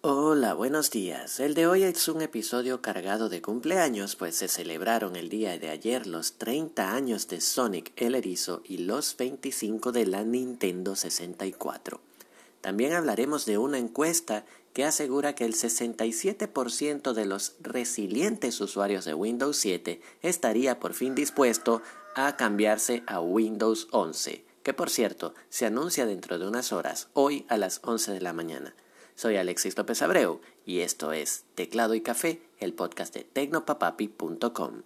Hola, buenos días. El de hoy es un episodio cargado de cumpleaños, pues se celebraron el día de ayer los 30 años de Sonic el Erizo y los 25 de la Nintendo 64. También hablaremos de una encuesta que asegura que el 67% de los resilientes usuarios de Windows 7 estaría por fin dispuesto a cambiarse a Windows 11, que por cierto se anuncia dentro de unas horas, hoy a las 11 de la mañana. Soy Alexis López Abreu y esto es Teclado y Café, el podcast de tecnopapapi.com.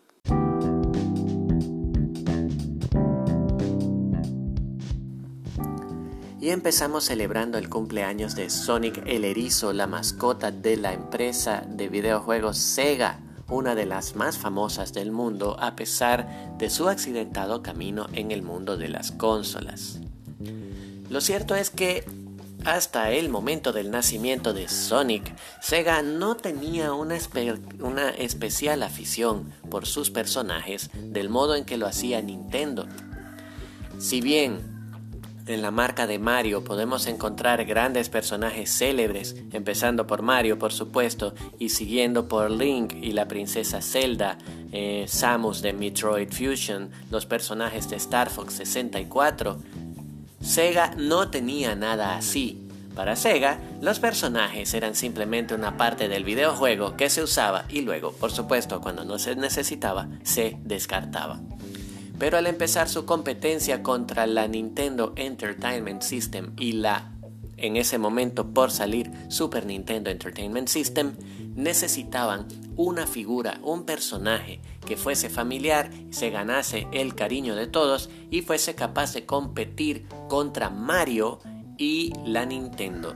Y empezamos celebrando el cumpleaños de Sonic el Erizo, la mascota de la empresa de videojuegos Sega, una de las más famosas del mundo a pesar de su accidentado camino en el mundo de las consolas. Lo cierto es que hasta el momento del nacimiento de Sonic, Sega no tenía una, una, especial afición por sus personajes del modo en que lo hacía Nintendo. Si bien en la marca de Mario podemos encontrar grandes personajes célebres, empezando por Mario por supuesto, y siguiendo por Link y la princesa Zelda, eh, Samus de Metroid Fusion, los personajes de Star Fox 64, Sega no tenía nada así. Para Sega, los personajes eran simplemente una parte del videojuego que se usaba y luego, por supuesto, cuando no se necesitaba, se descartaba. Pero al empezar su competencia contra la Nintendo Entertainment System y la, en ese momento por salir, Super Nintendo Entertainment System, necesitaban una figura, un personaje que fuese familiar, se ganase el cariño de todos y fuese capaz de competir contra Mario y la Nintendo.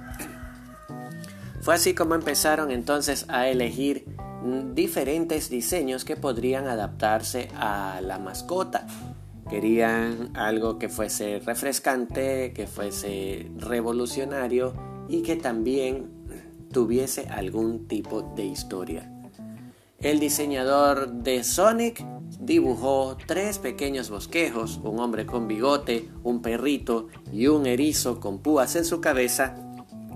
Fue así como empezaron entonces a elegir diferentes diseños que podrían adaptarse a la mascota. Querían algo que fuese refrescante, que fuese revolucionario y que también tuviese algún tipo de historia. El diseñador de Sonic dibujó tres pequeños bosquejos, un hombre con bigote, un perrito y un erizo con púas en su cabeza,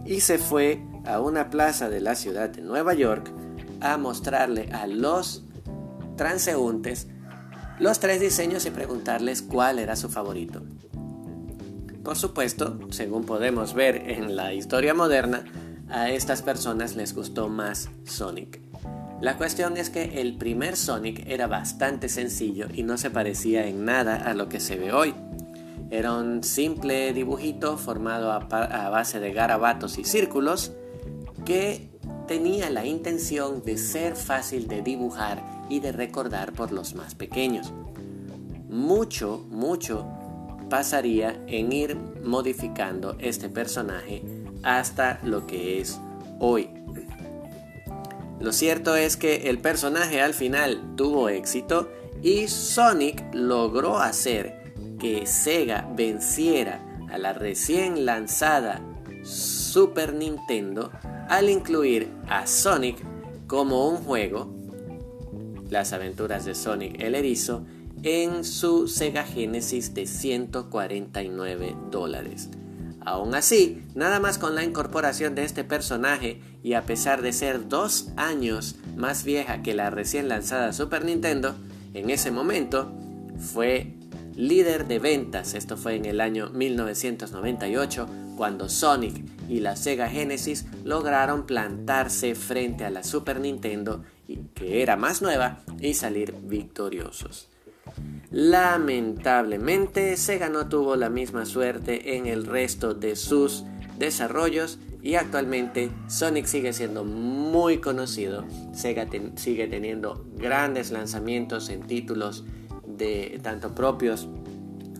y se fue a una plaza de la ciudad de Nueva York a mostrarle a los transeúntes los tres diseños y preguntarles cuál era su favorito. Por supuesto, según podemos ver en la historia moderna, a estas personas les gustó más Sonic. La cuestión es que el primer Sonic era bastante sencillo y no se parecía en nada a lo que se ve hoy. Era un simple dibujito formado a, base de garabatos y círculos que tenía la intención de ser fácil de dibujar y de recordar por los más pequeños. Mucho, mucho pasaría en ir modificando este personaje hasta lo que es hoy. Lo cierto es que el personaje al final tuvo éxito y Sonic logró hacer que Sega venciera a la recién lanzada Super Nintendo al incluir a Sonic como un juego, las aventuras de Sonic el Erizo, en su Sega Genesis de 149 dólares. Aún así, nada más con la incorporación de este personaje y a pesar de ser dos años más vieja que la recién lanzada Super Nintendo, en ese momento fue líder de ventas. Esto fue en el año 1998 cuando Sonic y la Sega Genesis lograron plantarse frente a la Super Nintendo, que era más nueva, y salir victoriosos. Lamentablemente, Sega no tuvo la misma suerte en el resto de sus desarrollos y actualmente Sonic sigue siendo muy conocido. Sega sigue teniendo grandes lanzamientos en títulos de tanto propios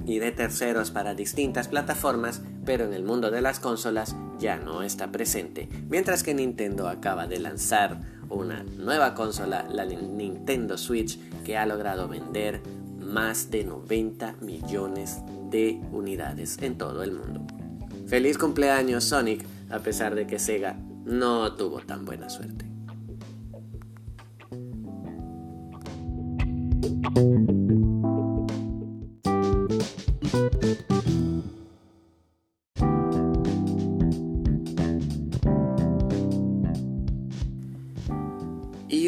y de terceros para distintas plataformas, pero en el mundo de las consolas ya no está presente. Mientras que Nintendo acaba de lanzar una nueva consola, la Nintendo Switch, que ha logrado vender más de 90 millones de unidades en todo el mundo. Feliz cumpleaños Sonic, a pesar de que Sega no tuvo tan buena suerte.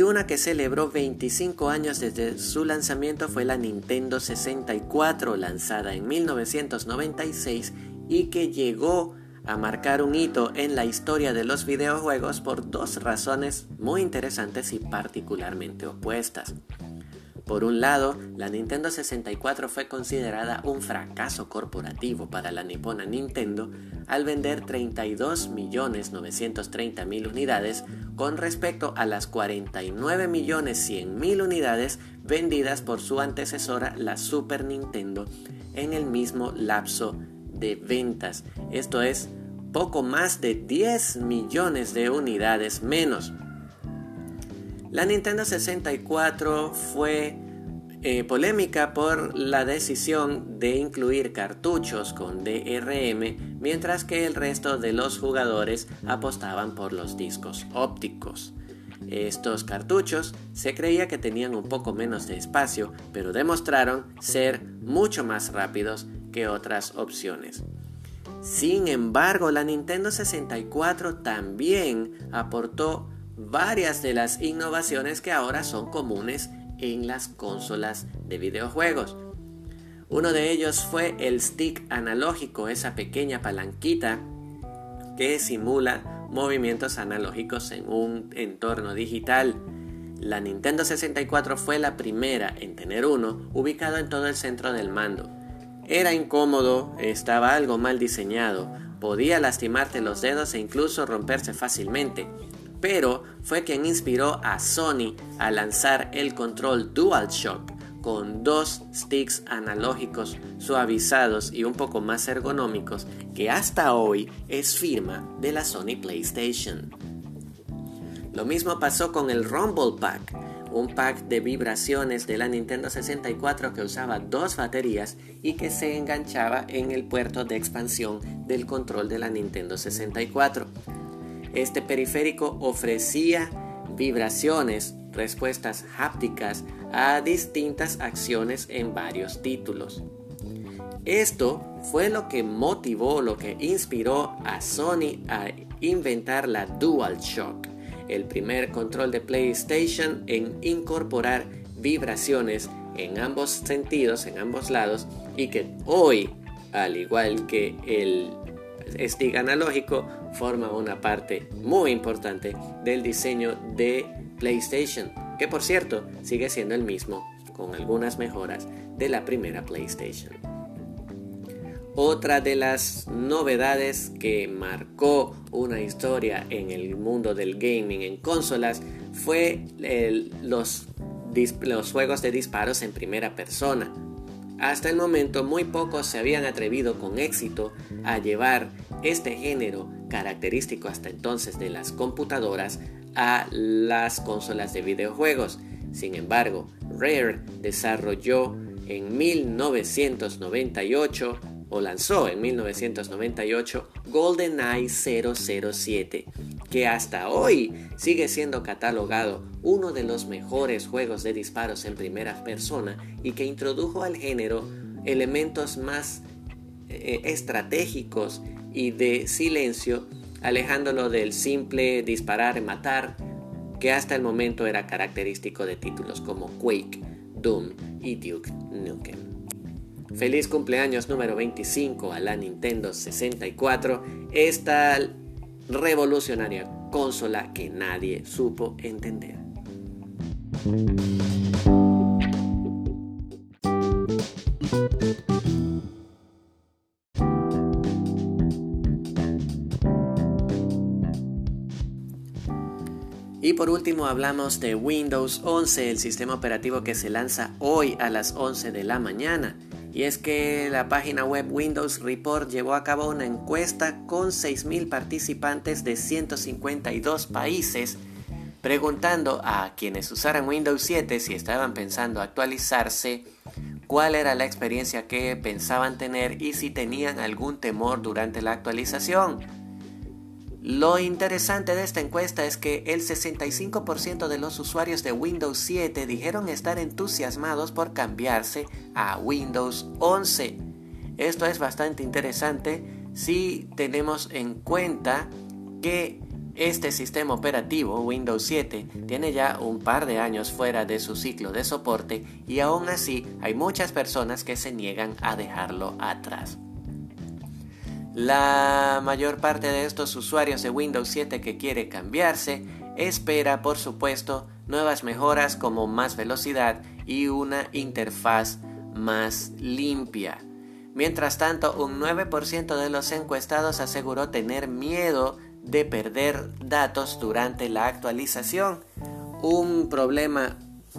Y una que celebró 25 años desde su lanzamiento fue la Nintendo 64, lanzada en 1996 y que llegó a marcar un hito en la historia de los videojuegos por dos razones muy interesantes y particularmente opuestas. Por un lado, la Nintendo 64 fue considerada un fracaso corporativo para la nipona Nintendo al vender 32.930.000 unidades con respecto a las 49.100.000 unidades vendidas por su antecesora, la Super Nintendo, en el mismo lapso de ventas. Esto es poco más de 10 millones de unidades menos. La Nintendo 64 fue eh, polémica por la decisión de incluir cartuchos con DRM, mientras que el resto de los jugadores apostaban por los discos ópticos. Estos cartuchos se creía que tenían un poco menos de espacio, pero demostraron ser mucho más rápidos que otras opciones. Sin embargo, la Nintendo 64 también aportó varias de las innovaciones que ahora son comunes en las consolas de videojuegos. Uno de ellos fue el stick analógico, esa pequeña palanquita que simula movimientos analógicos en un entorno digital. La Nintendo 64 fue la primera en tener uno ubicado en todo el centro del mando. Era incómodo, estaba algo mal diseñado, podía lastimarte los dedos e incluso romperse fácilmente pero fue quien inspiró a Sony a lanzar el control DualShock con dos sticks analógicos suavizados y un poco más ergonómicos que hasta hoy es firma de la Sony PlayStation. Lo mismo pasó con el Rumble Pack, un pack de vibraciones de la Nintendo 64 que usaba dos baterías y que se enganchaba en el puerto de expansión del control de la Nintendo 64. Este periférico ofrecía vibraciones, respuestas hápticas a distintas acciones en varios títulos. Esto fue lo que motivó, lo que inspiró a Sony a inventar la DualShock, el primer control de PlayStation en incorporar vibraciones en ambos sentidos, en ambos lados, y que hoy, al igual que el stick analógico forma una parte muy importante del diseño de PlayStation, que por cierto sigue siendo el mismo, con algunas mejoras de la primera PlayStation. Otra de las novedades que marcó una historia en el mundo del gaming en consolas fue los, juegos de disparos en primera persona. Hasta el momento muy pocos se habían atrevido con éxito a llevar este género característico hasta entonces de las computadoras a las consolas de videojuegos. Sin embargo, Rare desarrolló en 1998 o lanzó en 1998 GoldenEye 007, que hasta hoy sigue siendo catalogado uno de los mejores juegos de disparos en primera persona y que introdujo al género elementos más eh, estratégicos y de silencio, alejándolo del simple disparar matar que hasta el momento era característico de títulos como Quake, Doom y Duke Nukem. Feliz cumpleaños número 25 a la Nintendo 64, esta revolucionaria consola que nadie supo entender. Y por último hablamos de Windows 11, el sistema operativo que se lanza hoy a las 11 de la mañana. Y es que la página web Windows Report llevó a cabo una encuesta con 6.000 participantes de 152 países, preguntando a quienes usaran Windows 7 si estaban pensando actualizarse, cuál era la experiencia que pensaban tener y si tenían algún temor durante la actualización. Lo interesante de esta encuesta es que el 65% de los usuarios de Windows 7 dijeron estar entusiasmados por cambiarse a Windows 11. Esto es bastante interesante si tenemos en cuenta que Este sistema operativo, Windows 7, tiene ya un par de años fuera de su ciclo de soporte y aún así hay muchas personas que se niegan a dejarlo atrás. La mayor parte de estos usuarios de Windows 7 que quiere cambiarse espera, por supuesto, nuevas mejoras como más velocidad y una interfaz más limpia. Mientras tanto, un 9% de los encuestados aseguró tener miedo de perder datos durante la actualización. Un problema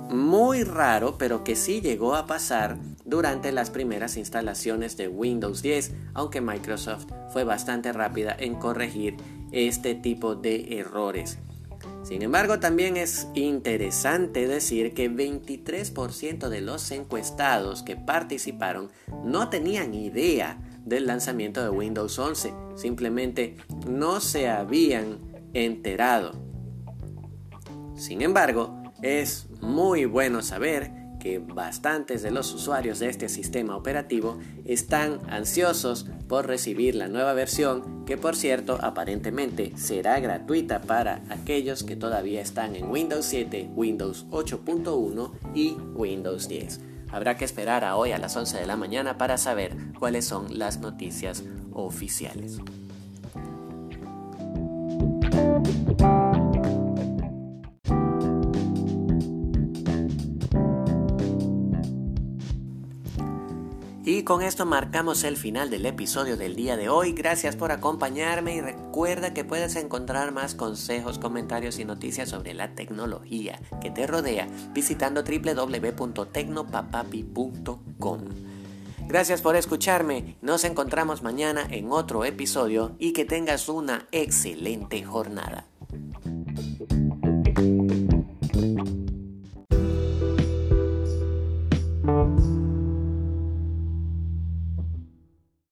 muy raro, pero que sí llegó a pasar durante las primeras instalaciones de Windows 10, aunque Microsoft fue bastante rápida en corregir este tipo de errores. Sin embargo, también es interesante decir que 23% de los encuestados que participaron no tenían idea del lanzamiento de Windows 11, simplemente no se habían enterado. Sin embargo, es muy bueno saber que bastantes de los usuarios de este sistema operativo están ansiosos por recibir la nueva versión que por cierto aparentemente será gratuita para aquellos que todavía están en Windows 7, Windows 8.1 y Windows 10. Habrá que esperar a hoy a las 11 de la mañana para saber cuáles son las noticias oficiales. Y con esto marcamos el final del episodio del día de hoy. Gracias por acompañarme y recuerda que puedes encontrar más consejos, comentarios y noticias sobre la tecnología que te rodea visitando www.tecnopapapi.com. Gracias por escucharme. Nos encontramos mañana en otro episodio y que tengas una excelente jornada.